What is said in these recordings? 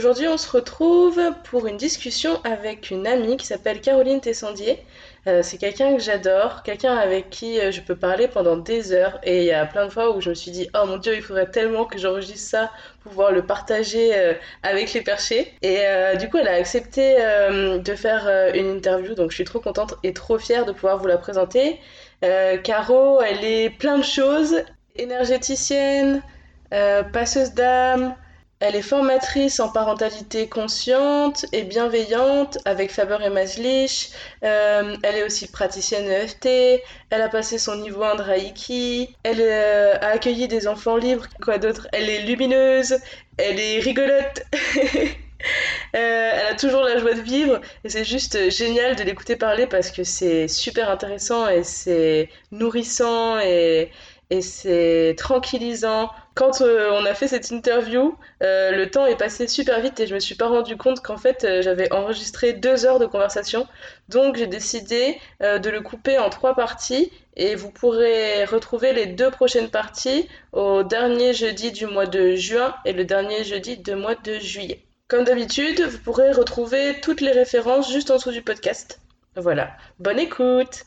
Aujourd'hui, on se retrouve pour une discussion avec une amie qui s'appelle Caroline Tessandier. Euh, c'est quelqu'un que j'adore, quelqu'un avec qui euh, je peux parler pendant des heures. Et il y a plein de fois où je me suis dit, oh mon dieu, il faudrait tellement que j'enregistre ça pour pouvoir le partager euh, avec les perchés. Et du coup, elle a accepté de faire une interview, donc je suis trop contente et trop fière de pouvoir vous la présenter. Caro, elle est plein de choses, énergéticienne, passeuse d'âme. Elle est formatrice en parentalité consciente et bienveillante avec Faber et Maslich. Euh, elle est aussi praticienne EFT. Elle a passé son niveau en Reiki. Elle euh, a accueilli des enfants libres. Quoi d'autre? Elle est lumineuse. Elle est rigolote. Euh, elle a toujours la joie de vivre et c'est juste génial de l'écouter parler parce que c'est super intéressant et c'est nourrissant et, et c'est tranquillisant. Quand euh, on a fait cette interview, euh, le temps est passé super vite et je me suis pas rendu compte qu'en fait euh, j'avais enregistré deux heures de conversation. Donc j'ai décidé de le couper en trois parties et vous pourrez retrouver les deux prochaines parties au dernier jeudi du mois de juin et le dernier jeudi du mois de juillet. Comme d'habitude, vous pourrez retrouver toutes les références juste en dessous du podcast. Voilà, bonne écoute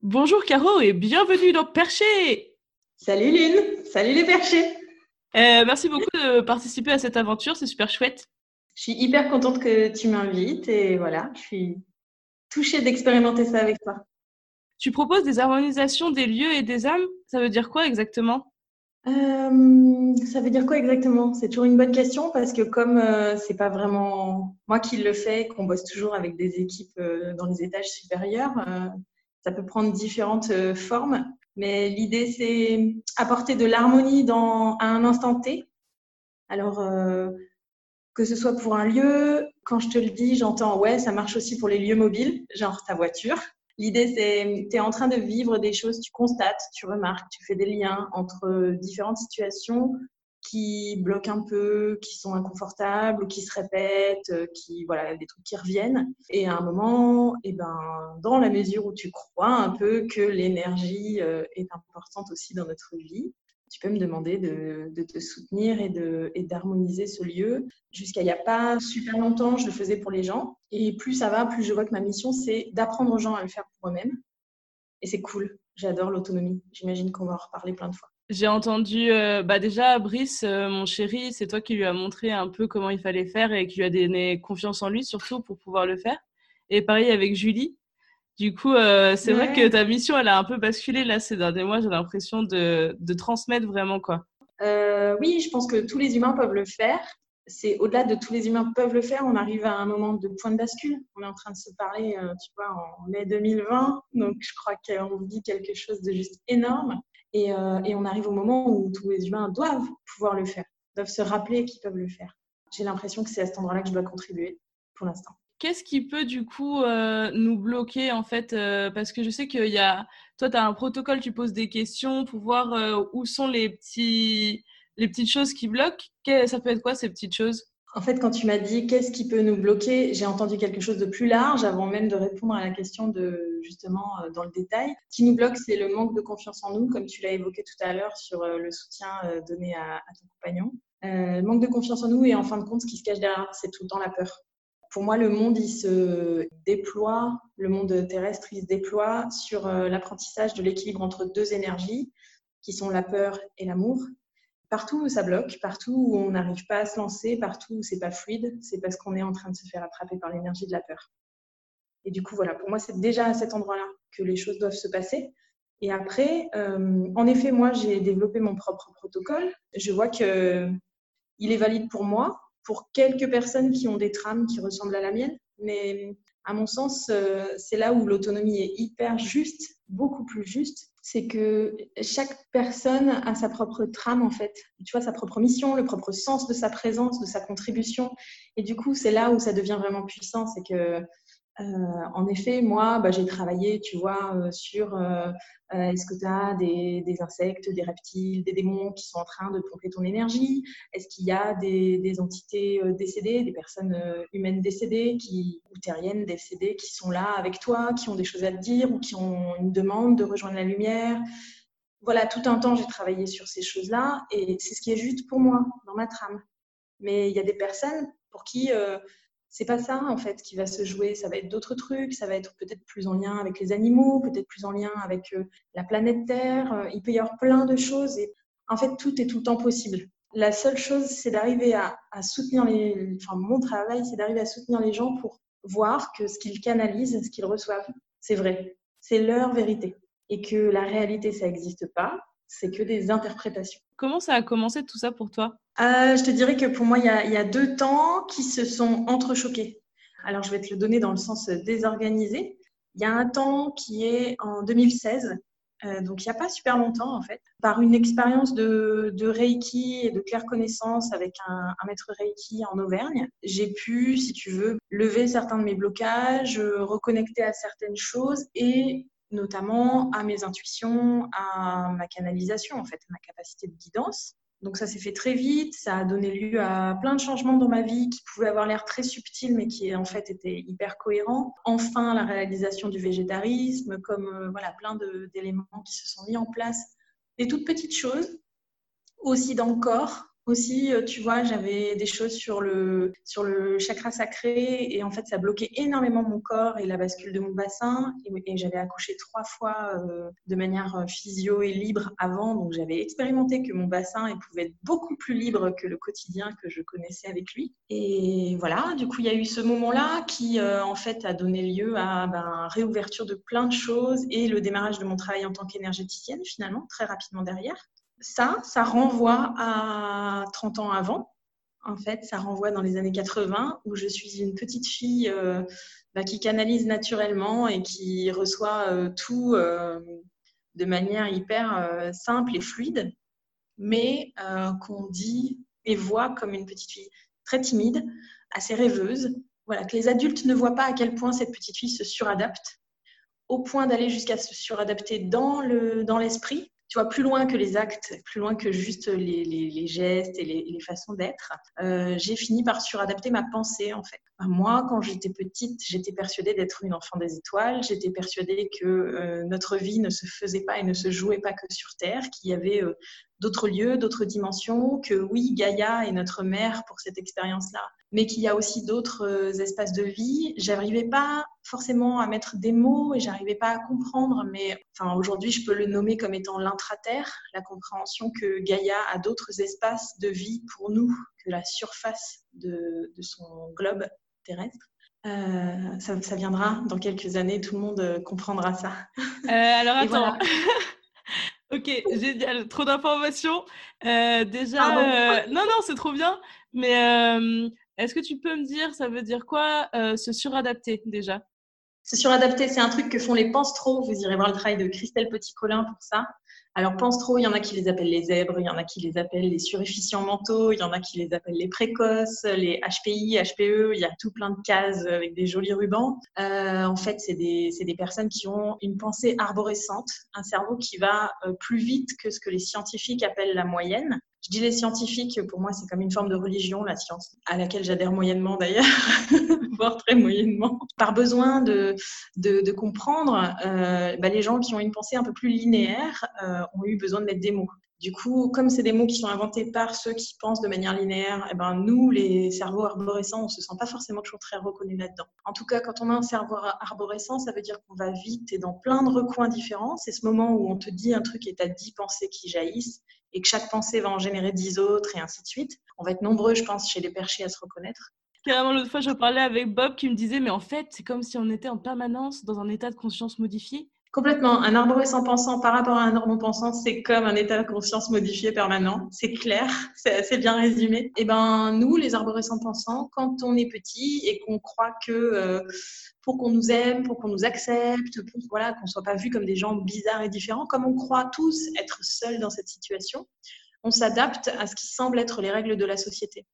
Bonjour Caro et bienvenue dans Perché Salut Lune Salut les perchés. Euh, Merci beaucoup de participer à cette aventure, c'est super chouette. Je suis hyper contente que tu m'invites et voilà, je suis touchée d'expérimenter ça avec toi. Tu proposes des harmonisations des lieux et des âmes Ça veut dire quoi exactement? Euh, ça veut dire quoi exactement? C'est toujours une bonne question parce que comme euh, c'est pas vraiment moi qui le fais, qu'on bosse toujours avec des équipes dans les étages supérieurs, ça peut prendre différentes euh, formes, mais l'idée, c'est apporter de l'harmonie dans, à un instant T. Alors, euh, que ce soit pour un lieu, quand je te le dis, j'entends, ouais, ça marche aussi pour les lieux mobiles, genre ta voiture. L'idée, c'est, tu es en train de vivre des choses, tu constates, tu remarques, tu fais des liens entre différentes situations qui bloquent un peu, qui sont inconfortables qui se répètent, euh, qui voilà des trucs qui reviennent. Et à un moment, et eh ben dans la mesure où tu crois un peu que l'énergie euh, est importante aussi dans notre vie, tu peux me demander de, de te soutenir et de et d'harmoniser ce lieu. Jusqu'à il n'y a pas super longtemps, je le faisais pour les gens. Et plus ça va, plus je vois que ma mission, c'est d'apprendre aux gens à le faire pour eux-mêmes. Et c'est cool. J'adore l'autonomie. J'imagine qu'on va en reparler plein de fois. J'ai entendu, euh, bah déjà, Brice, euh, mon chéri, c'est toi qui lui as montré un peu comment il fallait faire et qui lui a donné confiance en lui, surtout pour pouvoir le faire. Et pareil avec Julie. Du coup, euh, c'est vrai que ta mission, elle a un peu basculé là ces derniers mois. J'ai l'impression de, de, transmettre vraiment quoi. oui, je pense que tous les humains peuvent le faire. C'est au-delà de tous les humains peuvent le faire. On arrive à un moment de point de bascule. On est en train de se parler, tu vois, en mai 2020. Donc, je crois qu'on vit quelque chose de juste énorme. Euh, et, on arrive au moment où tous les humains doivent pouvoir le faire, doivent se rappeler qu'ils peuvent le faire. J'ai l'impression que c'est à cet endroit-là que je dois contribuer pour l'instant. Qu'est-ce qui peut du coup euh, nous bloquer en fait euh, Parce que je sais qu'il y a, toi tu as un protocole, tu poses des questions pour voir où sont les, petits, les petites choses qui bloquent. Ça peut être quoi ces petites choses? En fait, quand tu m'as dit qu'est-ce qui peut nous bloquer, j'ai entendu quelque chose de plus large avant même de répondre à la question de justement euh, dans le détail. Ce qui nous bloque, c'est le manque de confiance en nous, comme tu l'as évoqué tout à l'heure sur euh, le soutien euh, donné à, ton compagnon. le manque de confiance en nous et en fin de compte, ce qui se cache derrière, c'est tout le temps la peur. Pour moi, le monde, il se déploie, le monde terrestre, il se déploie sur l'apprentissage de l'équilibre entre deux énergies, qui sont la peur et l'amour partout où ça bloque, partout où on n'arrive pas à se lancer, partout où c'est pas fluide, c'est parce qu'on est en train de se faire attraper par l'énergie de la peur. Et du coup, voilà, pour moi, c'est déjà à cet endroit-là que les choses doivent se passer. Et après, euh, en effet, moi, j'ai développé mon propre protocole. Je vois que il est valide pour moi, pour quelques personnes qui ont des trames qui ressemblent à la mienne. Mais à mon sens, euh, c'est là où l'autonomie est hyper juste, beaucoup plus juste c'est que chaque personne a sa propre trame, en fait. Tu vois, sa propre mission, le propre sens de sa présence, de sa contribution. Et du coup, c'est là où ça devient vraiment puissant. C'est que euh, en effet, moi, bah, j'ai travaillé, tu vois, euh, sur euh, est-ce que tu as des, insectes, des reptiles, des démons qui sont en train de pomper ton énergie? Est-ce qu'il y a des, entités décédées, des personnes humaines décédées, qui, ou terriennes décédées, qui sont là avec toi, qui ont des choses à te dire ou qui ont une demande de rejoindre la lumière? Voilà, tout un temps, j'ai travaillé sur ces choses-là et c'est ce qui est juste pour moi, dans ma trame. Mais il y a des personnes pour qui c'est pas ça en fait qui va se jouer. Ça va être d'autres trucs. Ça va être peut-être plus en lien avec les animaux, peut-être plus en lien avec euh, la planète Terre. Euh, il peut y avoir plein de choses. Et en fait, tout est tout le temps possible. La seule chose, c'est d'arriver à, soutenir les. Enfin, mon travail, c'est d'arriver à soutenir les gens pour voir que ce qu'ils canalisent, ce qu'ils reçoivent, c'est vrai. C'est leur vérité. Et que la réalité, ça n'existe pas. C'est que des interprétations. Comment ça a commencé tout ça pour toi? Euh, Je te dirais que pour moi, il y, a, deux temps qui se sont entrechoqués. Alors, je vais te le donner dans le sens désorganisé. Il y a un temps qui est en 2016, euh, donc il n'y a pas super longtemps en fait, par une expérience de, Reiki et de claire connaissance avec un, un, maître Reiki en Auvergne, j'ai pu, si tu veux, lever certains de mes blocages, reconnecter à certaines choses et notamment à mes intuitions, à ma canalisation, en fait, à ma capacité de guidance. Donc ça s'est fait très vite, ça a donné lieu à plein de changements dans ma vie qui pouvaient avoir l'air très subtils mais qui en fait étaient hyper cohérents. Enfin la réalisation du végétarisme, comme euh, voilà plein d'éléments qui se sont mis en place. Des toutes petites choses, aussi dans le corps, aussi, euh, tu vois, j'avais des choses sur le, sur le chakra sacré et en fait, ça bloquait énormément mon corps et la bascule de mon bassin. Et, j'avais accouché trois fois euh, de manière euh, physio et libre avant. Donc, j'avais expérimenté que mon bassin il pouvait être beaucoup plus libre que le quotidien que je connaissais avec lui. Et voilà, du coup, il y a eu ce moment-là qui, en fait, a donné lieu à ben, réouverture de plein de choses et le démarrage de mon travail en tant qu'énergéticienne, finalement, très rapidement derrière ça, ça renvoie à 30 ans avant. En fait, ça renvoie dans les années 80 où je suis une petite fille euh, bah, qui canalise naturellement et qui reçoit euh, tout euh, de manière hyper simple et fluide, mais qu'on dit et voit comme une petite fille très timide, assez rêveuse. Voilà, que les adultes ne voient pas à quel point cette petite fille se suradapte, au point d'aller jusqu'à se suradapter dans l'esprit. Dans tu vois, plus loin que les actes, plus loin que juste les, gestes et les, façons d'être, euh, j'ai fini par suradapter ma pensée, en fait. Moi, quand j'étais petite, j'étais persuadée d'être une enfant des étoiles, j'étais persuadée que euh, notre vie ne se faisait pas et ne se jouait pas que sur Terre, qu'il y avait euh, d'autres lieux, d'autres dimensions, que oui, Gaïa est notre mère pour cette expérience-là, mais qu'il y a aussi d'autres euh, espaces de vie. J'arrivais pas forcément à mettre des mots et j'arrivais pas à comprendre, mais enfin, aujourd'hui, je peux le nommer comme étant l'intraterre, la compréhension que Gaïa a d'autres espaces de vie pour nous que la surface de, son globe terrestre. Euh, ça, viendra dans quelques années, tout le monde euh, comprendra ça. alors attends, Ok, génial. Trop d'informations. Euh, déjà, euh, non, non, c'est trop bien. Mais euh, est-ce que tu peux me dire, ça veut dire quoi se suradapter déjà? Se suradapter, c'est un truc que font les pense trop. Vous irez voir le travail de Christelle Petit-Colin pour ça. Alors, pense trop, il y en a qui les appellent les zèbres, il y en a qui les appellent les surefficients mentaux, il y en a qui les appellent les précoces, les HPI, HPE, il y a tout plein de cases avec des jolis rubans. Euh, en fait, c'est des, des, personnes qui ont une pensée arborescente, un cerveau qui va euh, plus vite que ce que les scientifiques appellent la moyenne. Je dis les scientifiques, pour moi, c'est comme une forme de religion, la science, à laquelle j'adhère moyennement d'ailleurs, voire très moyennement. Par besoin de, de, comprendre, euh, bah, les gens qui ont une pensée un peu plus linéaire euh, ont eu besoin de mettre des mots. Du coup, comme c'est des mots qui sont inventés par ceux qui pensent de manière linéaire, eh ben, nous, les cerveaux arborescents, on se sent pas forcément toujours très reconnus là-dedans. En tout cas, quand on a un cerveau arborescent, ça veut dire qu'on va vite et dans plein de recoins différents. C'est ce moment où on te dit un truc et tu as dix pensées qui jaillissent et que chaque pensée va en générer dix autres et ainsi de suite. On va être nombreux, je pense, chez les perchés à se reconnaître. Carrément, l'autre fois, je parlais avec Bob qui me disait, mais en fait, c'est comme si on était en permanence dans un état de conscience modifié. Complètement. Un arborescent pensant par rapport à un normand pensant, c'est comme un état de conscience modifié permanent. C'est clair, c'est assez bien résumé. Et eh ben nous, les arborescents pensants, quand on est petit et qu'on croit que euh, pour qu'on nous aime, pour qu'on nous accepte, pour voilà, qu'on soit pas vu comme des gens bizarres et différents, comme on croit tous être seuls dans cette situation, on s'adapte à ce qui semble être les règles de la société.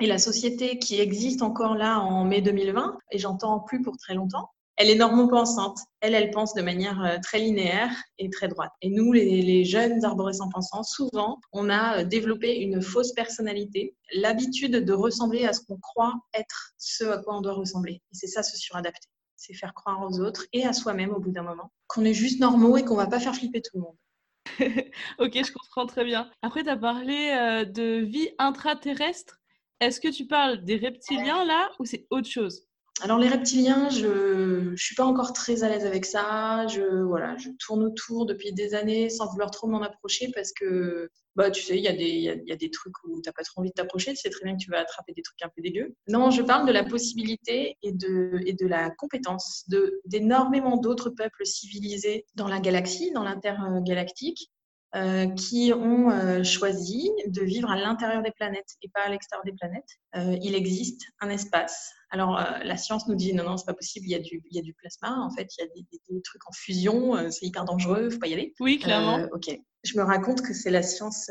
Et la société qui existe encore là en mai 2020, et j'entends plus pour très longtemps, elle est normopensante. Elle, elle pense de manière euh, très linéaire et très droite. Et nous, les, jeunes arborescents pensants, souvent, on a euh, développé une fausse personnalité, l'habitude de ressembler à ce qu'on croit être ce à quoi on doit ressembler. Et c'est ça, se suradapter. C'est faire croire aux autres et à soi-même au bout d'un moment qu'on est juste normaux et qu'on va pas faire flipper tout le monde. ok, je comprends très bien. Après, tu as parlé euh, de vie intraterrestre. Est-ce que tu parles des reptiliens là ou c'est autre chose? Alors les reptiliens, je ne suis pas encore très à l'aise avec ça. Je, voilà, tourne autour depuis des années sans vouloir trop m'en approcher parce que, bah, tu sais, il y, a des, trucs où tu n'as pas trop envie de t'approcher. Tu sais très bien que tu vas attraper des trucs un peu dégueux. Non, je parle de la possibilité et de la compétence d'énormément d'autres peuples civilisés dans la galaxie, dans l'intergalactique, euh, qui ont euh, choisi de vivre à l'intérieur des planètes et pas à l'extérieur des planètes. Euh, il existe un espace. Alors, la science nous dit non, non, c'est pas possible, il y, a du, il y a du plasma, en fait, il y a des, des, trucs en fusion, c'est hyper dangereux, faut pas y aller. Oui, clairement. ok. Je me raconte que c'est la science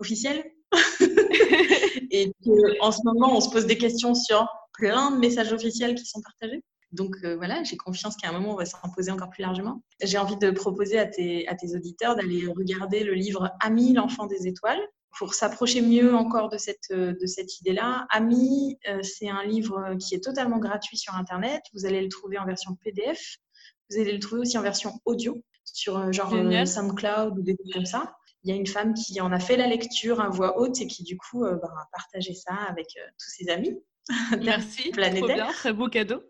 officielle. et qu'en ce moment, on se pose des questions sur plein de messages officiels qui sont partagés. Donc euh, voilà, j'ai confiance qu'à un moment, on va s'imposer encore plus largement. J'ai envie de proposer à tes, à tes auditeurs d'aller regarder le livre Ami, l'enfant des étoiles pour s'approcher mieux encore de cette, de cette idée-là. Ami, euh, c'est un livre qui est totalement gratuit sur Internet. Vous allez le trouver en version PDF. Vous allez le trouver aussi en version audio sur euh, genre SoundCloud ou des trucs comme ça. Il y a une femme qui en a fait la lecture à voix haute et qui du coup bah, a partagé ça avec tous ses amis. Merci, trop bien, très beau cadeau.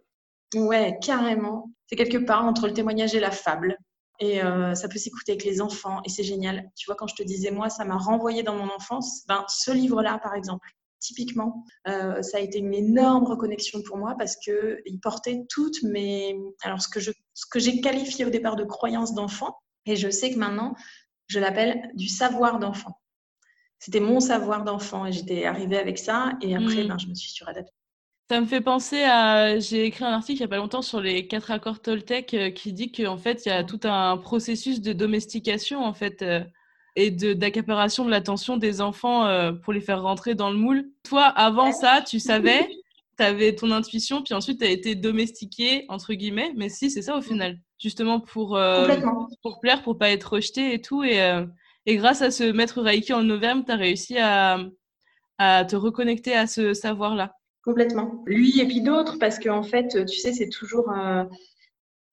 Ouais, carrément. C'est quelque part entre le témoignage et la fable. Et euh, ça peut s'écouter avec les enfants et c'est génial. Tu vois, quand je te disais, moi, ça m'a renvoyé dans mon enfance, ben, ce livre-là, par exemple, typiquement, euh, ça a été une énorme reconnexion pour moi parce qu'il portait toutes mes. Alors, ce que, je, ce que j'ai qualifié au départ de croyance d'enfant, et je sais que maintenant, je l'appelle du savoir d'enfant. C'était mon savoir d'enfant et j'étais arrivée avec ça et après, mmh. ben, je me suis suradaptée. Ça me fait penser à. J'ai écrit un article il n'y a pas longtemps sur les quatre accords Toltec euh, qui dit qu'en fait, il y a tout un processus de domestication en fait euh, et d'accaparation de, l'attention des enfants euh, pour les faire rentrer dans le moule. Toi, avant ça, tu savais, tu avais ton intuition, puis ensuite tu as été domestiqué, entre guillemets. Mais si, c'est ça au final. Justement pour, pour plaire, pour pas être rejeté et tout. Et, et grâce à ce maître Reiki en Auvergne, tu as réussi à, à te reconnecter à ce savoir-là. Complètement. Lui et puis d'autres, parce qu'en fait, tu sais, c'est toujours un...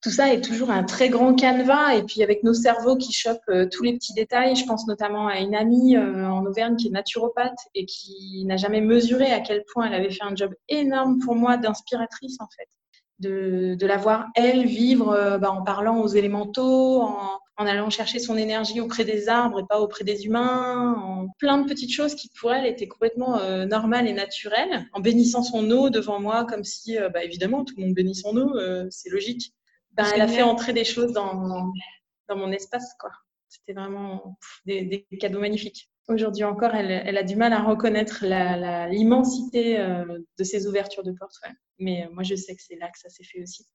Tout ça est toujours un très grand canevas, et puis avec nos cerveaux qui chopent euh, tous les petits détails, je pense notamment à une amie euh, en Auvergne qui est naturopathe et qui n'a jamais mesuré à quel point elle avait fait un job énorme pour moi d'inspiratrice en fait de, de la voir, elle, vivre euh, bah, en parlant aux élémentaux, en, en, allant chercher son énergie auprès des arbres et pas auprès des humains, en plein de petites choses qui pour elle étaient complètement euh, normales et naturelles, en bénissant son eau devant moi comme si, euh, bah, évidemment, tout le monde bénit son eau, c'est logique. Bah, elle a fait entrer des choses dans, dans mon espace, quoi. C'était vraiment des, des, cadeaux magnifiques. Aujourd'hui encore, elle, elle, a du mal à reconnaître l'immensité de ces ouvertures de portes. Ouais. Mais euh, moi, je sais que c'est là que ça s'est fait aussi.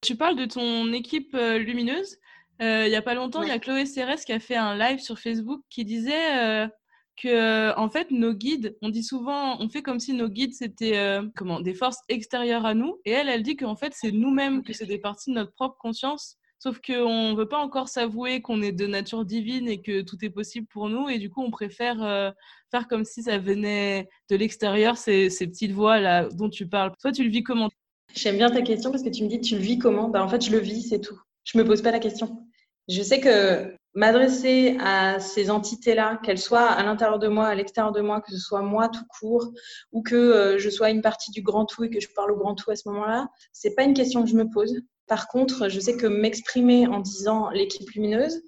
Tu parles de ton équipe euh, lumineuse. Euh, il n'y a pas longtemps, il y a Chloé Cérès qui a fait un live sur Facebook qui disait que, en fait, nos guides, on dit souvent, on fait comme si nos guides c'était comment des forces extérieures à nous. Et elle, elle dit qu'en fait, c'est nous-mêmes, que c'est des parties de notre propre conscience. Sauf qu'on ne veut pas encore s'avouer qu'on est de nature divine et que tout est possible pour nous. Et du coup, on préfère faire comme si ça venait de l'extérieur, ces, petites voix là dont tu parles. Toi, tu le vis comment? J'aime bien ta question parce que tu me dis tu le vis comment? Bah, En fait, je le vis, c'est tout. Je me pose pas la question. Je sais que m'adresser à ces entités-là, qu'elles soient à l'intérieur de moi, à l'extérieur de moi, que ce soit moi tout court, ou que euh, je sois une partie du grand tout et que je parle au grand tout à ce moment-là, c'est pas une question que je me pose. Par contre, je sais que m'exprimer en disant l'équipe lumineuse,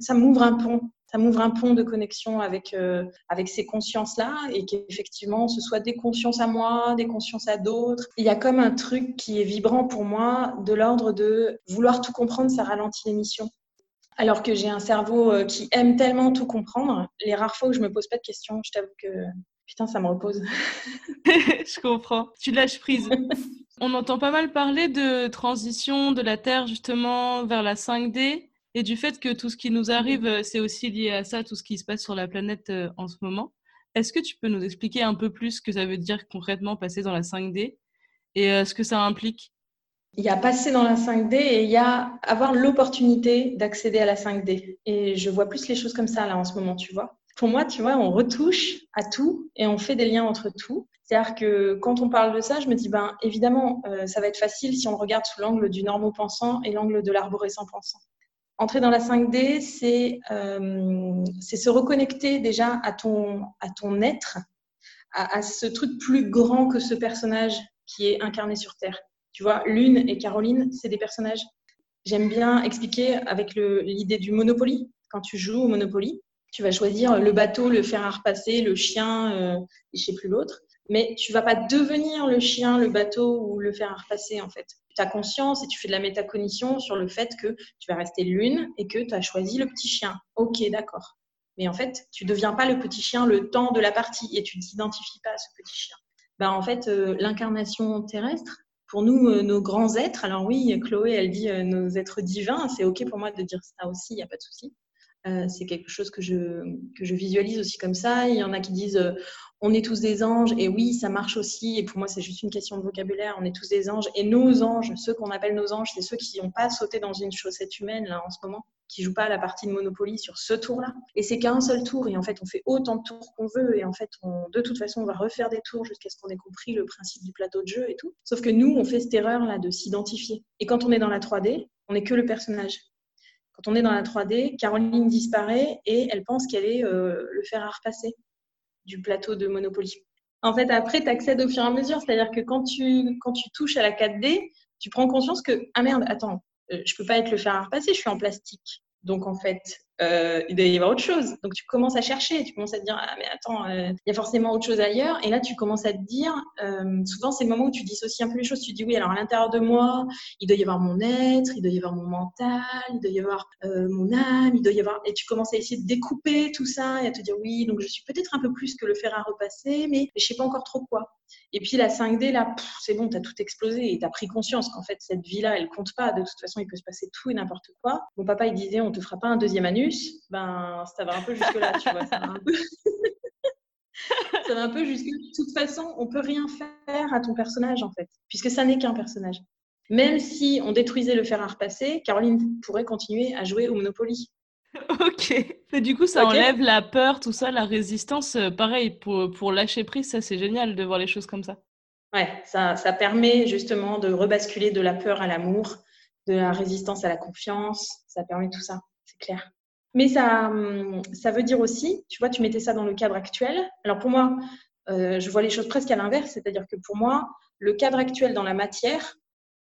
ça m'ouvre un pont ça m'ouvre un pont de connexion avec, euh, avec ces consciences-là et qu'effectivement, ce soit des consciences à moi, des consciences à d'autres. Il y a comme un truc qui est vibrant pour moi de l'ordre de vouloir tout comprendre, ça ralentit l'émission. Alors que j'ai un cerveau euh, qui aime tellement tout comprendre, les rares fois où je me pose pas de questions, je t'avoue que putain, ça me repose. je comprends. Tu lâches prise. On entend pas mal parler de transition de la Terre justement vers la 5D et du fait que tout ce qui nous arrive, euh, c'est aussi lié à ça, tout ce qui se passe sur la planète euh, en ce moment. Est-ce que tu peux nous expliquer un peu plus ce que ça veut dire concrètement passer dans la 5D et euh, ce que ça implique? Il y a passer dans la 5D et il y a avoir l'opportunité d'accéder à la 5D. Et je vois plus les choses comme ça là en ce moment, tu vois. Pour moi, tu vois, on retouche à tout et on fait des liens entre tout. C'est-à-dire que quand on parle de ça, je me dis, ben évidemment, ça va être facile si on regarde sous l'angle du normo-pensant et l'angle de l'arborescent pensant. Entrer dans la 5D, euh, c'est se reconnecter déjà à ton, à ton être, à, ce truc plus grand que ce personnage qui est incarné sur Terre. Tu vois, Lune et Caroline, c'est des personnages. J'aime bien expliquer avec l'idée du Monopoly. Quand tu joues au Monopoly, tu vas choisir le bateau, le fer à repasser, le chien, euh, et je sais plus l'autre. Mais tu vas pas devenir le chien, le bateau ou le fer à repasser en fait tu as conscience et tu fais de la métacognition sur le fait que tu vas rester l'une et que tu as choisi le petit chien. Ok, d'accord. Mais en fait, tu deviens pas le petit chien le temps de la partie et tu t'identifies pas à ce petit chien. Ben, en fait, euh, l'incarnation terrestre, pour nous, euh, nos grands êtres, alors oui, Chloé, elle dit euh, nos êtres divins, c'est ok pour moi de dire ça aussi, il n'y a pas de souci. C'est quelque chose que je, que je visualise aussi comme ça. Il y en a qui disent on est tous des anges, et oui, ça marche aussi, et pour moi, c'est juste une question de vocabulaire, on est tous des anges, et nos anges, ceux qu'on appelle nos anges, c'est ceux qui n'ont pas sauté dans une chaussette humaine, là, en ce moment, qui jouent pas à la partie de Monopoly sur ce tour-là. Et c'est qu'un seul tour, et en fait, on fait autant de tours qu'on veut, et en fait, de toute façon, on va refaire des tours jusqu'à ce qu'on ait compris le principe du plateau de jeu et tout. Sauf que nous, on fait cette erreur-là de s'identifier. Et quand on est dans la 3D, on n'est que le personnage. Quand on est dans la 3D, Caroline disparaît et elle pense qu'elle est euh, le fer à repasser du plateau de Monopoly. En fait, après, tu accèdes au fur et à mesure. C'est-à-dire que quand tu, touches à la 4D, tu prends conscience que, ah merde, attends, euh, je peux pas être le fer à repasser, je suis en plastique. Donc, en fait, euh, il doit y avoir autre chose. Donc, tu commences à chercher, tu commences à te dire, ah, mais attends, euh, il y a forcément autre chose ailleurs. Et là, tu commences à te dire, euh, souvent, c'est le moment où tu dissocies un peu les choses. Tu dis, oui, alors à l'intérieur de moi, il doit y avoir mon être, il doit y avoir mon mental, il doit y avoir mon âme, il doit y avoir. Et tu commences à essayer de découper tout ça et à te dire, oui, donc je suis peut-être un peu plus que le fer à repasser, mais je sais pas encore trop quoi. Et puis la 5D, là, c'est bon, tu as tout explosé et tu as pris conscience qu'en fait, cette vie-là, elle compte pas. De toute façon, il peut se passer tout et n'importe quoi. Mon papa, il disait, on te fera pas un deuxième anus. Ben, ça va un peu jusque-là, tu vois. Ça va un peu... ça va un peu jusque De toute façon, on peut rien faire à ton personnage, en fait, puisque ça n'est qu'un personnage. Même si on détruisait le fer à repasser, Caroline pourrait continuer à jouer au Monopoly. Ok. Mais du coup, ça enlève la peur, tout ça, la résistance. Euh, pareil, pour, pour lâcher prise, ça, c'est génial de voir les choses comme ça. Ouais, ça, ça permet justement de rebasculer de la peur à l'amour, de la résistance à la confiance. Ça permet tout ça, c'est clair. Mais ça, hum, ça veut dire aussi, tu vois, tu mettais ça dans le cadre actuel. Alors pour moi, euh, je vois les choses presque à l'inverse, c'est-à-dire que pour moi, le cadre actuel dans la matière,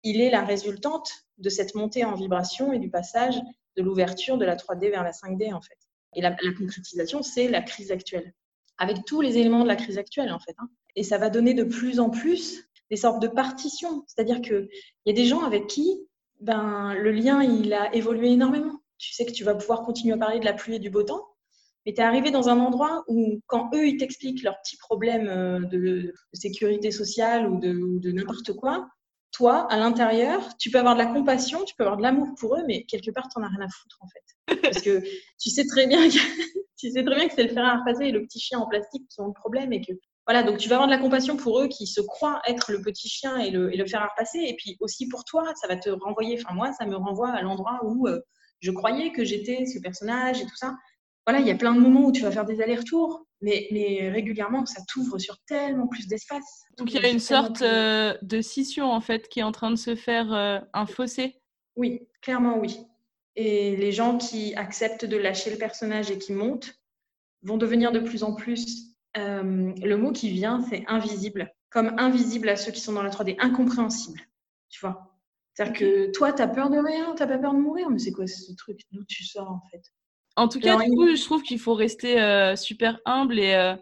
il est la résultante de cette montée en vibration et du passage de l'ouverture de la 3D vers la 5D, en fait. Et la, concrétisation, c'est la crise actuelle, avec tous les éléments de la crise actuelle, en fait. Hein. Et ça va donner de plus en plus des sortes de partitions. C'est-à-dire qu'il y a des gens avec qui ben, le lien, il a évolué énormément. Tu sais que tu vas pouvoir continuer à parler de la pluie et du beau temps, mais tu es arrivé dans un endroit où, quand eux, ils t'expliquent leurs petits problèmes euh, de, sécurité sociale ou de n'importe quoi, toi, à l'intérieur, tu peux avoir de la compassion, tu peux avoir de l'amour pour eux, mais quelque part, tu n'en as rien à foutre, en fait. Parce que tu sais très bien que, tu sais très bien que c'est le fer à repasser et le petit chien en plastique qui ont le problème et que, voilà, donc tu vas avoir de la compassion pour eux qui se croient être le petit chien et le, fer à repasser. Et puis aussi pour toi, ça va te renvoyer, enfin moi, ça me renvoie à l'endroit où euh, je croyais que j'étais ce personnage et tout ça. Voilà, il y a plein de moments où tu vas faire des allers-retours mais, régulièrement, ça t'ouvre sur tellement plus d'espace. Donc il y a une sorte euh, de scission en fait qui est en train de se faire euh, un fossé. Oui, clairement oui. Et les gens qui acceptent de lâcher le personnage et qui montent vont devenir de plus en plus. Euh, le mot qui vient, c'est invisible. Comme invisible à ceux qui sont dans la 3D, incompréhensible. Tu vois? C'est-à-dire que toi, tu as peur de rien, tu pas peur de mourir, mais c'est quoi ce truc? D'où tu sors en fait? En tout cas, du coup, je trouve qu'il faut rester super humble et,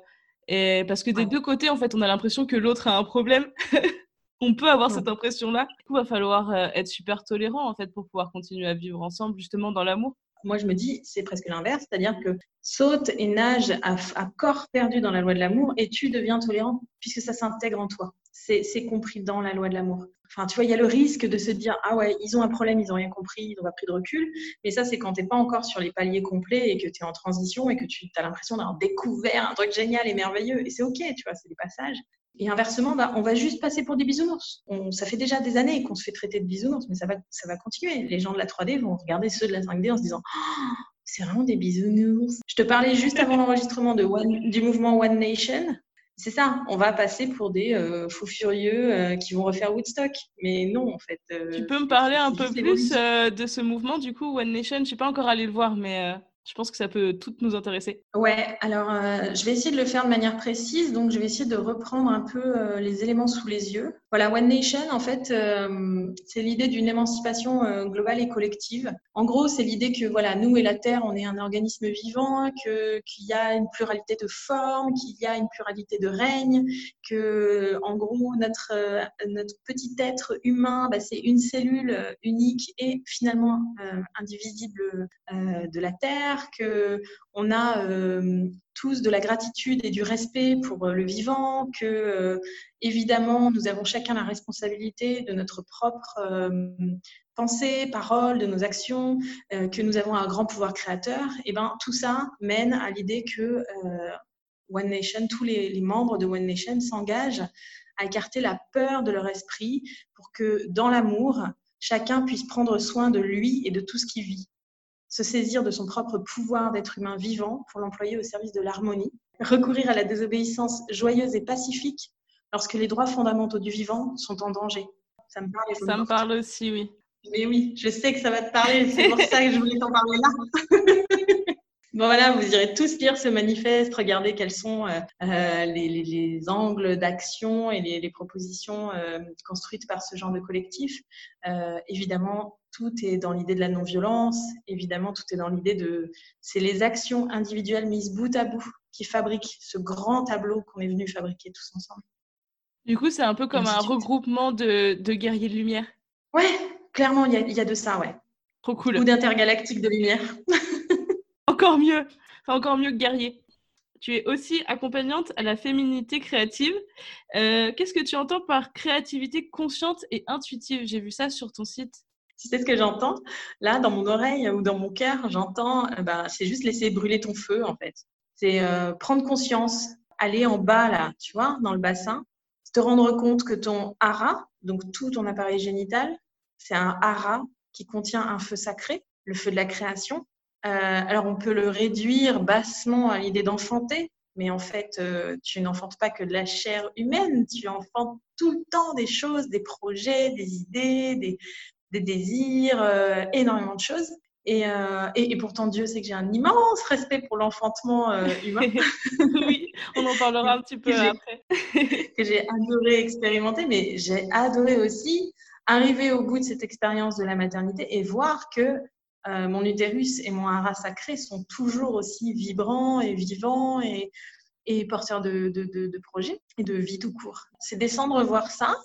et parce que des deux côtés, en fait, on a l'impression que l'autre a un problème. on peut avoir cette impression-là. Du coup, il va falloir être super tolérant en fait pour pouvoir continuer à vivre ensemble, justement dans l'amour. Moi, je me dis, c'est presque l'inverse, c'est-à-dire que saute et nage à, corps perdu dans la loi de l'amour et tu deviens tolérant puisque ça s'intègre en toi. C'est compris dans la loi de l'amour. Enfin, tu vois, il y a le risque de se dire, ah ouais, ils ont un problème, ils n'ont rien compris, ils n'ont pas pris de recul. Mais ça, c'est quand tu n'es pas encore sur les paliers complets et que tu es en transition et que tu as l'impression d'avoir découvert un truc génial et merveilleux. Et c'est OK, tu vois, c'est des passages. Et inversement, bah, on va juste passer pour des bisounours. ça fait déjà des années qu'on se fait traiter de bisounours, mais ça va, ça va continuer. Les gens de la 3D vont regarder ceux de la 5D en se disant oh, c'est vraiment des bisounours. Je te parlais juste avant l'enregistrement du mouvement One Nation. C'est ça, on va passer pour des euh, fous furieux euh, qui vont refaire Woodstock. Mais non, en fait. Euh, tu peux me parler un peu plus de ce mouvement, du coup, One Nation? Je ne suis pas encore allée le voir, mais je pense que ça peut toutes nous intéresser. Ouais, alors euh, je vais essayer de le faire de manière précise. Donc, je vais essayer de reprendre un peu euh, les éléments sous les yeux. Voilà, One Nation, en fait, euh, c'est l'idée d'une émancipation globale et collective. En gros, c'est l'idée que voilà, nous et la Terre, on est un organisme vivant, qu'il y a une pluralité de formes, qu'il y a une pluralité de règnes, que en gros notre notre petit être humain, bah, c'est une cellule unique et finalement indivisible de la Terre que on a euh, tous de la gratitude et du respect pour euh, le vivant, que euh, évidemment nous avons chacun la responsabilité de notre propre pensée, parole, de nos actions, que nous avons un grand pouvoir créateur. Et ben tout ça mène à l'idée que One Nation, tous les membres de One Nation s'engagent à écarter la peur de leur esprit pour que dans l'amour, chacun puisse prendre soin de lui et de tout ce qui vit se saisir de son propre pouvoir d'être humain vivant pour l'employer au service de l'harmonie, recourir à la désobéissance joyeuse et pacifique lorsque les droits fondamentaux du vivant sont en danger. Ça me parle. Ça me parle aussi, oui. Mais oui, je sais que ça va te parler, c'est pour ça que je voulais t'en parler là. Bon voilà, vous irez tous lire ce manifeste, regardez quels sont euh, euh, les, angles d'action et les, propositions euh, construites par ce genre de collectif. évidemment, tout est dans l'idée de la non-violence, évidemment, tout est dans l'idée de... C'est les actions individuelles mises bout à bout qui fabriquent ce grand tableau qu'on est venu fabriquer tous ensemble. Du coup, c'est un peu comme un regroupement de, guerriers de lumière. Ouais, clairement, il y, y a, de ça, ouais. Trop cool. Ou d'intergalactiques de lumière. encore mieux, encore mieux que guerrier. Tu es aussi accompagnante à la féminité créative. Euh, qu'est-ce que tu entends par créativité consciente et intuitive? J'ai vu ça sur ton site. C'est ce que j'entends? Là, dans mon oreille ou dans mon cœur, j'entends, bah, c'est juste laisser brûler ton feu, en fait. C'est euh, prendre conscience, aller en bas, là, tu vois, dans le bassin, te rendre compte que ton hara, donc tout ton appareil génital, c'est un hara qui contient un feu sacré, le feu de la création, alors, on peut le réduire bassement à l'idée d'enfanter, mais en fait, euh, tu n'enfantes pas que de la chair humaine, tu enfantes tout le temps des choses, des projets, des idées, des, désirs, euh, énormément de choses. Et, et, pourtant, Dieu sait que j'ai un immense respect pour l'enfantement humain. oui, on en parlera un petit peu après. que j'ai adoré expérimenter, mais j'ai adoré aussi arriver au bout de cette expérience de la maternité et voir que euh, mon utérus et mon hara sacré sont toujours aussi vibrants et vivants et, porteurs de, projets et de vie tout court. C'est descendre voir ça,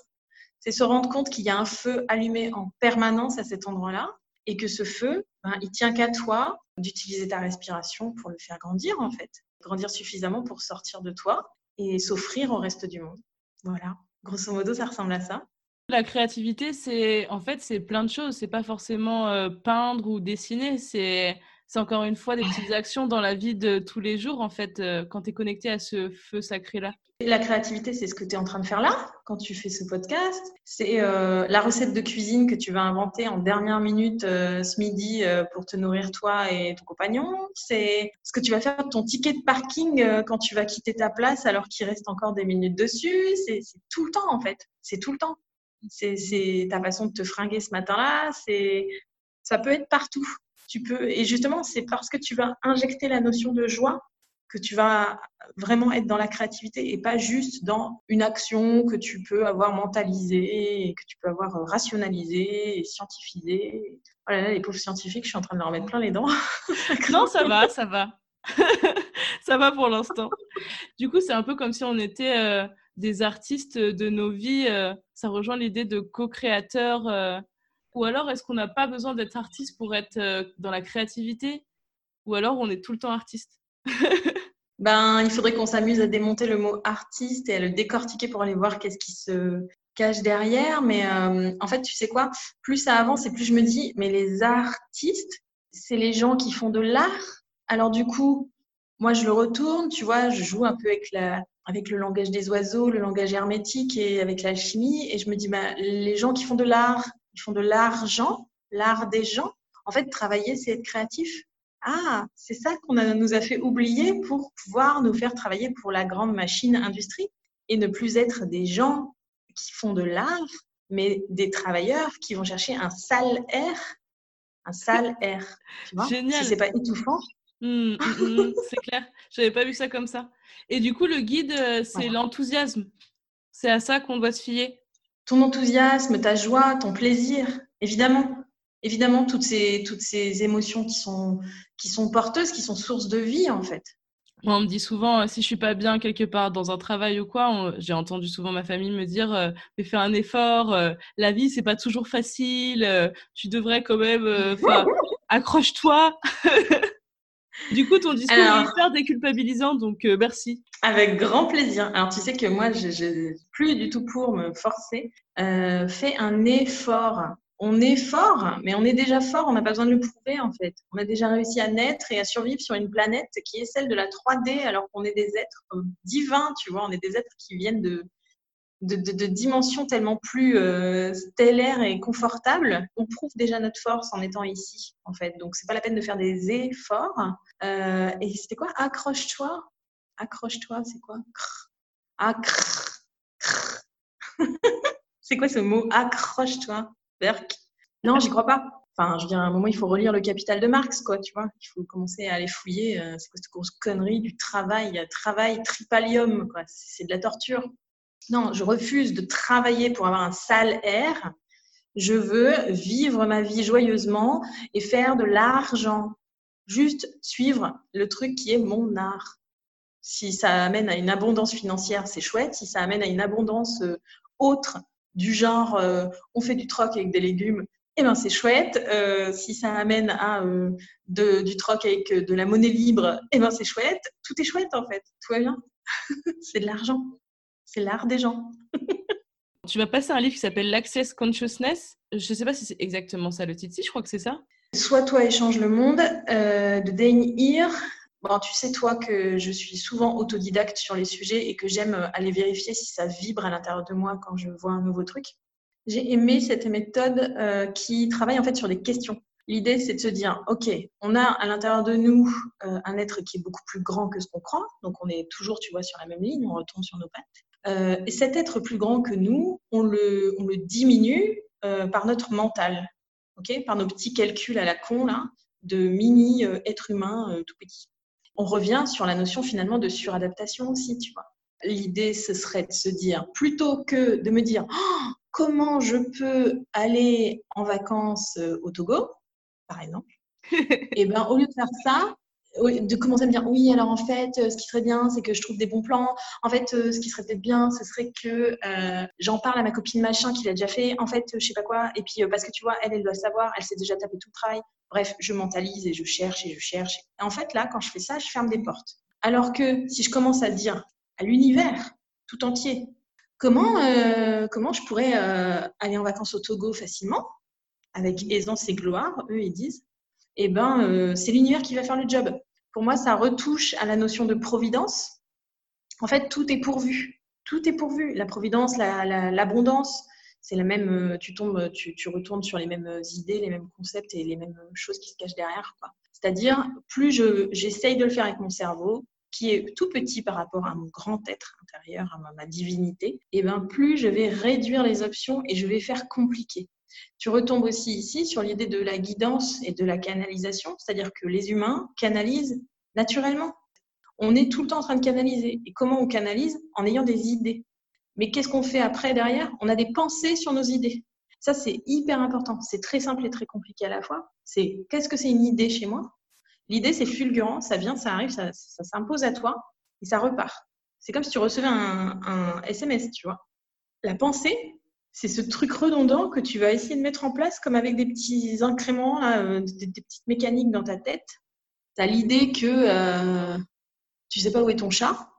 c'est se rendre compte qu'il y a un feu allumé en permanence à cet endroit-là et que ce feu, ben, il tient qu'à toi d'utiliser ta respiration pour le faire grandir en fait, grandir suffisamment pour sortir de toi et s'offrir au reste du monde. Voilà, grosso modo, ça ressemble à ça. La créativité, c'est en fait, c'est plein de choses. C'est pas forcément euh, peindre ou dessiner. C'est c'est encore une fois des petites actions dans la vie de tous les jours, en fait, euh, quand tu es connecté à ce feu sacré-là. La créativité, c'est ce que tu es en train de faire là, quand tu fais ce podcast. C'est euh, la recette de cuisine que tu vas inventer en dernière minute ce midi pour te nourrir toi et ton compagnon. C'est ce que tu vas faire ton ticket de parking quand tu vas quitter ta place alors qu'il reste encore des minutes dessus. C'est tout le temps, en fait. C'est tout le temps c'est ta façon de te fringuer ce matin-là, c'est ça peut être partout. Tu peux et justement c'est parce que tu vas injecter la notion de joie que tu vas vraiment être dans la créativité et pas juste dans une action que tu peux avoir mentalisée et que tu peux avoir euh, rationalisée et scientifisée. Oh là les pauvres scientifiques, je suis en train de leur mettre plein les dents. non, ça va, ça va. ça va pour l'instant. Du coup, c'est un peu comme si on était euh, des artistes de nos vies. Euh, ça rejoint l'idée de co-créateur. ou alors, est-ce qu'on n'a pas besoin d'être artiste pour être dans la créativité? Ou alors, on est tout le temps artiste? Ben, il faudrait qu'on s'amuse à démonter le mot artiste et à le décortiquer pour aller voir qu'est-ce qui se cache derrière. Mais euh, en fait, tu sais quoi? Plus ça avance et plus je me dis, mais les artistes, c'est les gens qui font de l'art? Alors du coup, moi, je le retourne, tu vois, je joue un peu avec, la, avec le langage des oiseaux, le langage hermétique et avec l'alchimie. Et je me dis, ben, les gens qui font de l'art, ils font de l'argent, l'art des gens. En fait, travailler, c'est être créatif. Ah, c'est ça qu'on nous a fait oublier pour pouvoir nous faire travailler pour la grande machine industrie et ne plus être des gens qui font de l'art, mais des travailleurs qui vont chercher un sale air, un sale air. Tu vois Génial. Si c'est pas étouffant. Mmh, mmh, mmh, c'est clair. J'avais pas vu ça comme ça. Et du coup, le guide, euh, c'est l'enthousiasme. C'est à ça qu'on doit se fier. Ton enthousiasme, ta joie, ton plaisir, évidemment évidemment toutes ces, toutes ces émotions qui sont, qui sont porteuses, qui sont sources de vie en fait. on me dit souvent, euh, si je suis pas bien quelque part dans un travail ou quoi, j'ai entendu souvent ma famille me dire, euh, mais fais un effort, euh, la vie c'est pas toujours facile, tu devrais quand même, accroche-toi. du coup, ton discours est hyper déculpabilisant, donc merci. Avec grand plaisir. Alors tu sais que moi, je, je plus du tout pour me forcer. fais un effort on est fort, mais on est déjà fort, on n'a pas besoin de le prouver en fait. On a déjà réussi à naître et à survivre sur une planète qui est celle de la 3D alors qu'on est des êtres divins, tu vois, on est des êtres qui viennent de, de, dimensions tellement plus euh, stellaires et confortables. On prouve déjà notre force en étant ici en fait. Donc c'est pas la peine de faire des efforts. Euh, et c'était quoi? Accroche-toi. Accroche-toi, c'est quoi? Accroche. c'est quoi ce mot? Accroche-toi non, j'y crois pas. Enfin, je dire, à un moment, il faut relire le Capital de Marx, quoi, tu vois. Il faut commencer à aller fouiller. Euh, c'est quoi cette grosse connerie du travail? Travail, tripalium, quoi. C'est de la torture. Non, je refuse de travailler pour avoir un sale air. Je veux vivre ma vie joyeusement et faire de l'argent. Juste suivre le truc qui est mon art. Si ça amène à une abondance financière, c'est chouette. Si ça amène à une abondance euh, autre, du genre euh, on fait du troc avec des légumes, eh ben c'est chouette. Euh, si ça amène à du troc avec de la monnaie libre, eh ben c'est chouette. Tout est chouette en fait. Tout va bien. c'est de l'argent. C'est l'art des gens. tu vas passer un livre qui s'appelle L'Access Consciousness. Je ne sais pas si c'est exactement ça le titre. Si, je crois que c'est ça. Soit toi échange le monde de Dane Heer. Bon, tu sais, toi, que je suis souvent autodidacte sur les sujets et que j'aime euh, aller vérifier si ça vibre à l'intérieur de moi quand je vois un nouveau truc. J'ai aimé cette méthode euh, qui travaille en fait sur des questions. L'idée, c'est de se dire, OK, on a à l'intérieur de nous euh, un être qui est beaucoup plus grand que ce qu'on croit. Donc, on est toujours, tu vois, sur la même ligne, on retombe sur nos pattes. Et cet être plus grand que nous, on le, on le diminue par notre mental, OK, par nos petits calculs à la con, là, de mini être humain tout petit on revient sur la notion finalement de suradaptation aussi, tu vois. L'idée, ce serait de se dire, plutôt que de me dire oh, comment je peux aller en vacances euh, au Togo, par exemple, et eh ben au lieu de faire ça, de commencer à me dire oui alors en fait euh, ce qui serait bien c'est que je trouve des bons plans en fait euh, ce qui serait peut-être bien ce serait que j'en parle à ma copine machin qui l'a déjà fait en fait je sais pas quoi et puis parce que tu vois elle elle doit savoir elle s'est déjà tapé tout le travail Bref, je mentalise et je cherche et je cherche. Et en fait, là, quand je fais ça, je ferme des portes. Alors que si je commence à dire à l'univers tout entier, comment, euh, comment je pourrais euh, aller en vacances au Togo facilement, avec aisance et gloire, eux, ils disent, eh ben, euh, c'est l'univers qui va faire le job. Pour moi, ça retouche à la notion de providence. En fait, tout est pourvu. Tout est pourvu. La providence, l'abondance, c'est la même, euh, tu tombes, tu, retournes sur les mêmes idées, les mêmes concepts et les mêmes choses qui se cachent derrière. C'est-à-dire, plus j'essaye de le faire avec mon cerveau, qui est tout petit par rapport à mon grand être intérieur, à ma, divinité, et ben plus je vais réduire les options et je vais faire compliqué. Tu retombes aussi ici sur l'idée de la guidance et de la canalisation, c'est-à-dire que les humains canalisent naturellement. on est tout le temps en train de canaliser. Et comment on canalise? En ayant des idées. Mais qu'est-ce qu'on fait après derrière? On a des pensées sur nos idées. Ça, c'est hyper important. C'est très simple et très compliqué à la fois. C'est qu'est-ce que c'est une idée chez moi? L'idée, c'est fulgurant, ça vient, ça arrive, ça, s'impose à toi et ça repart. C'est comme si tu recevais un, un SMS, tu vois. La pensée, c'est ce truc redondant que tu vas essayer de mettre en place comme avec des petits incréments, euh, des, petites mécaniques dans ta tête. Tu as l'idée que euh, tu sais pas où est ton chat.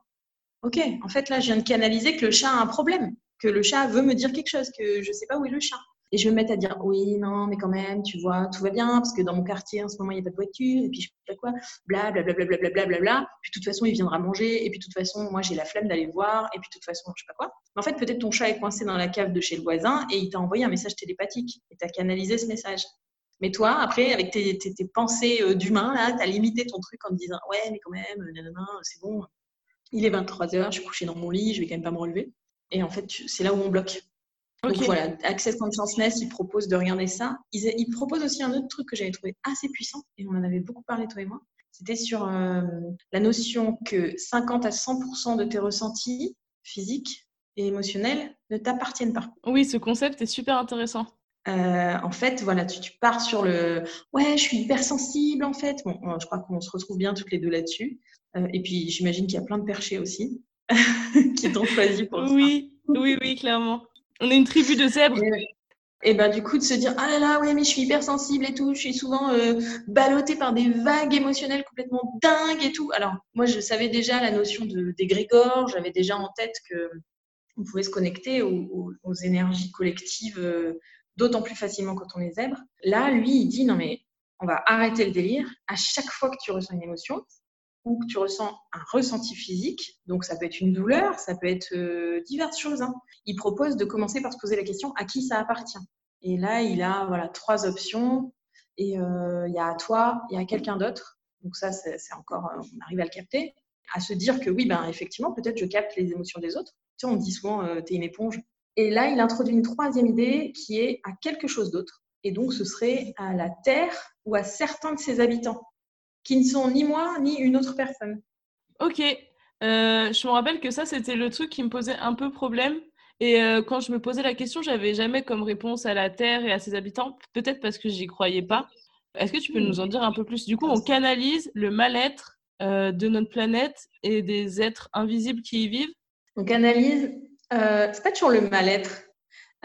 Ok, en fait là, je viens de canaliser que le chat a un problème, que le chat veut me dire quelque chose, que je sais pas où est le chat. Et je me mettre à dire oui, non, mais quand même, tu vois, tout va bien, parce que dans mon quartier, en ce moment, il n'y a pas de voiture, et puis je sais pas quoi, bla bla bla bla bla bla bla bla Puis de toute façon, il viendra manger, et puis de toute façon, moi, j'ai la flemme d'aller voir, et puis de toute façon, je sais pas quoi. Mais en fait, peut-être ton chat est coincé dans la cave de chez le voisin, et il t'a envoyé un message télépathique, et tu as canalisé ce message. Mais toi, après, avec tes, tes, pensées euh, d'humain, là, tu as limité ton truc en te disant ouais, mais quand même, c'est bon, il est 23h, je suis couchée dans mon lit, je vais quand même pas me relever. Et en fait, c'est là où on bloque. Donc voilà, Access Consciousness, il propose de regarder ça. Il, propose aussi un autre truc que j'avais trouvé assez puissant, et on en avait beaucoup parlé toi et moi. C'était sur euh, la notion que 50 à 100% de tes ressentis physiques et émotionnels ne t'appartiennent pas. Oui, ce concept est super intéressant. Euh, en fait, voilà, tu, pars sur le ouais, je suis hypersensible en fait. Bon, je crois qu'on se retrouve bien toutes les deux là-dessus. Euh, et puis, j'imagine qu'il y a plein de perchés aussi qui t'ont choisi pour ça. Oui, oui, oui, clairement. On est une tribu de zèbres. Et, ben du coup de se dire ah là là ouais mais je suis hypersensible et tout, je suis souvent euh, ballottée par des vagues émotionnelles complètement dingues et tout. Alors moi je savais déjà la notion de d'égrégore, j'avais déjà en tête que on pouvait se connecter aux, énergies collectives euh, d'autant plus facilement quand on est zèbre. Là lui il dit non mais on va arrêter le délire. À chaque fois que tu ressens une émotion, ou que tu ressens un ressenti physique, donc ça peut être une douleur, ça peut être euh, diverses choses. Hein. Il propose de commencer par se poser la question à qui ça appartient? Et là, il a voilà trois options. Et euh, il y a à toi, il y a quelqu'un d'autre. Donc ça, c'est encore, euh, on arrive à le capter, à se dire que oui, ben effectivement, peut-être je capte les émotions des autres. Tu sais, on dit souvent, tu es une éponge. Et là, il introduit une troisième idée qui est à quelque chose d'autre. Et donc, ce serait à la Terre ou à certains de ses habitants qui ne sont ni moi ni une autre personne. Ok. Euh, je me rappelle que ça, c'était le truc qui me posait un peu problème. Et euh, quand je me posais la question, j'avais jamais comme réponse à la Terre et à ses habitants, peut-être parce que j'y croyais pas. Est-ce que tu peux nous en dire un peu plus? Du coup, on canalise le mal-être euh, de notre planète et des êtres invisibles qui y vivent? On canalise, c'est pas toujours le mal-être.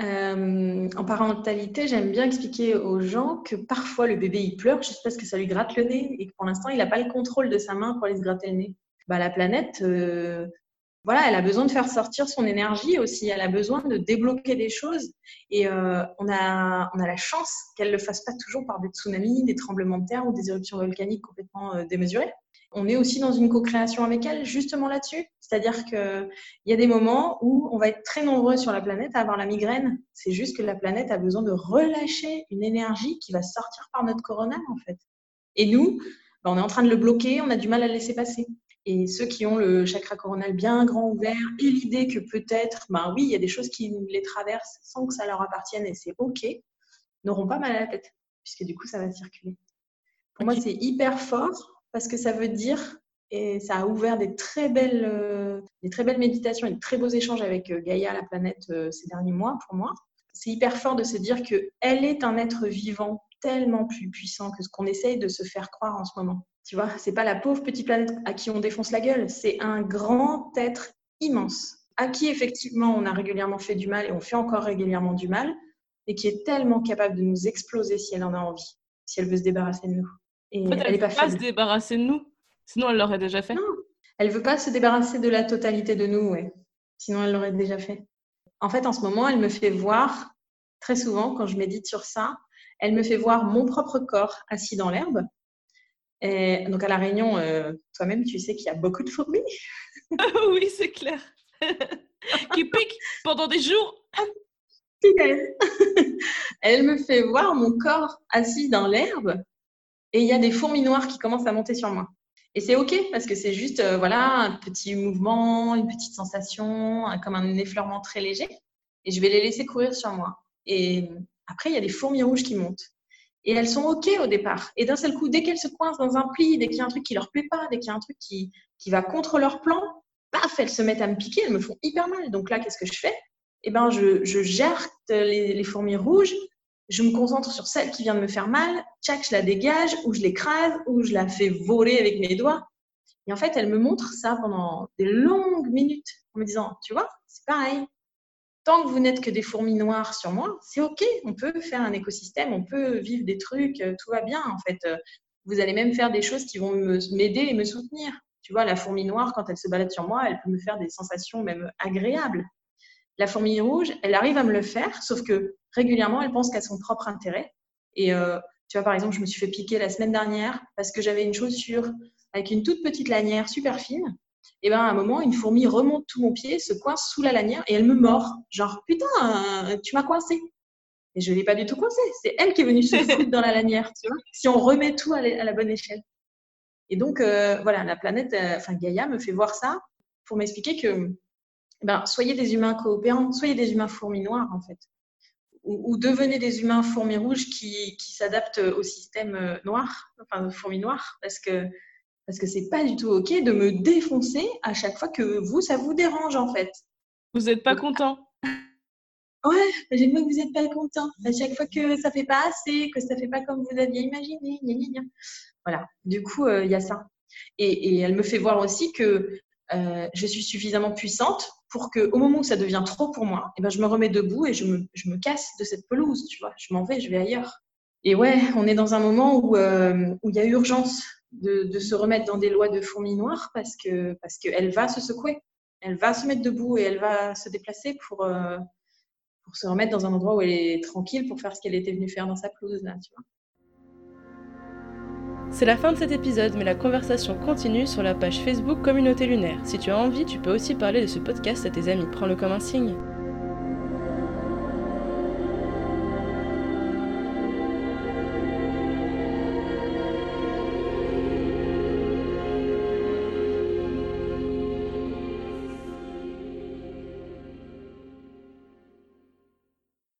Euh, en parentalité, j'aime bien expliquer aux gens que parfois le bébé il pleure juste parce que ça lui gratte le nez et que pour l'instant il n'a pas le contrôle de sa main pour aller se gratter le nez. Bah, la planète, euh, voilà, elle a besoin de faire sortir son énergie aussi. Elle a besoin de débloquer des choses et euh, on, a, on a la chance qu'elle ne le fasse pas toujours par des tsunamis, des tremblements de terre ou des éruptions volcaniques complètement démesurées on est aussi dans une co-création avec elle justement là-dessus. C'est-à-dire qu'il y a des moments où on va être très nombreux sur la planète à avoir la migraine. C'est juste que la planète a besoin de relâcher une énergie qui va sortir par notre coronal en fait. Et nous, bah, on est en train de le bloquer, on a du mal à le laisser passer. Et ceux qui ont le chakra coronal bien grand ouvert et l'idée que peut-être, ben oui, il y a des choses qui les traversent sans que ça leur appartienne et c'est OK, n'auront pas mal à la tête, puisque du coup, ça va circuler. Pour moi, c'est hyper fort parce que ça veut dire, et ça a ouvert des très belles, euh, des très belles méditations et de très beaux échanges avec euh, Gaïa, la planète, euh, ces derniers mois pour moi. C'est hyper fort de se dire qu'elle est un être vivant tellement plus puissant que ce qu'on essaye de se faire croire en ce moment. Tu vois, c'est pas la pauvre petite planète à qui on défonce la gueule, c'est un grand être immense à qui effectivement on a régulièrement fait du mal et on fait encore régulièrement du mal, et qui est tellement capable de nous exploser si elle en a envie, si elle veut se débarrasser de nous elle ne veut pas, se débarrasser de nous. Sinon, elle l'aurait déjà fait. Non, elle veut pas se débarrasser de la totalité de nous, ouais. Sinon, elle l'aurait déjà fait. En fait, en ce moment, elle me fait voir, très souvent, quand je médite sur ça, elle me fait voir mon propre corps assis dans l'herbe. Et donc, à La Réunion, euh, toi-même, tu sais qu'il y a beaucoup de fourmis. oui, c'est clair. qui piquent pendant des jours. elle me fait voir mon corps assis dans l'herbe et il y a des fourmis noires qui commencent à monter sur moi. Et c'est OK parce que c'est juste euh, voilà un petit mouvement, une petite sensation, comme un effleurement très léger. Et je vais les laisser courir sur moi. Et après, il y a des fourmis rouges qui montent. Et elles sont OK au départ. Et d'un seul coup, dès qu'elles se coincent dans un pli, dès qu'il y a un truc qui leur plaît pas, dès qu'il y a un truc qui, qui va contre leur plan, paf, elles se mettent à me piquer, elles me font hyper mal. Donc là, qu'est-ce que je fais? Eh ben, je, je les, fourmis rouges, je me concentre sur celle qui vient de me faire mal, tchac, je la dégage, ou je l'écrase, ou je la fais voler avec mes doigts. Et en fait, elle me montre ça pendant des longues minutes en me disant, tu vois, c'est pareil, tant que vous n'êtes que des fourmis noires sur moi, c'est OK. On peut faire un écosystème, on peut vivre des trucs, euh, tout va bien. En fait, euh, vous allez même faire des choses qui vont m'aider et me soutenir. Tu vois, la fourmi noire, quand elle se balade sur moi, elle peut me faire des sensations même agréables. La fourmi rouge, elle arrive à me le faire, sauf que régulièrement, elle pense qu'à son propre intérêt. Et euh, tu vois, par exemple, je me suis fait piquer la semaine dernière parce que j'avais une chaussure avec une toute petite lanière super fine et ben à un moment, une fourmi remonte tout mon pied, se coince sous la lanière et elle me mord. Genre, putain, euh, tu m'as coincé. Et je ne l'ai pas du tout coincé. C'est elle qui est venue se foutre dans la lanière, tu vois. Si on remet tout à la, bonne échelle. Et donc, euh, voilà, la planète, euh, enfin Gaïa me fait voir ça pour m'expliquer que, ben, soyez des humains coopérants, soyez des humains fourmis noires, en fait. Ou, devenez des humains fourmis rouges qui, qui s'adaptent au système noir, enfin fourmis noires, parce que parce que c'est pas du tout OK de me défoncer à chaque fois que vous, ça vous dérange en fait. Vous n'êtes pas content Ouais, j'aime que vous n'êtes pas content. À chaque fois que ça fait pas assez, que ça fait pas comme vous aviez imaginé. Voilà, du coup, euh, il y a ça. Et, elle me fait voir aussi que euh, je suis suffisamment puissante pour que au moment où ça devient trop pour moi, eh ben, je me remets debout et je me, je me casse de cette pelouse, tu vois. Je m'en vais, je vais ailleurs. Et ouais, on est dans un moment où euh, il y a urgence de, se remettre dans des lois de fourmis noires parce que parce qu'elle va se secouer, elle va se mettre debout et elle va se déplacer pour euh, pour se remettre dans un endroit où elle est tranquille pour faire ce qu'elle était venue faire dans sa pelouse là, tu vois. C'est la fin de cet épisode, mais la conversation continue sur la page Facebook Communauté Lunaire. Si tu as envie, tu peux aussi parler de ce podcast à tes amis. Prends-le comme un signe.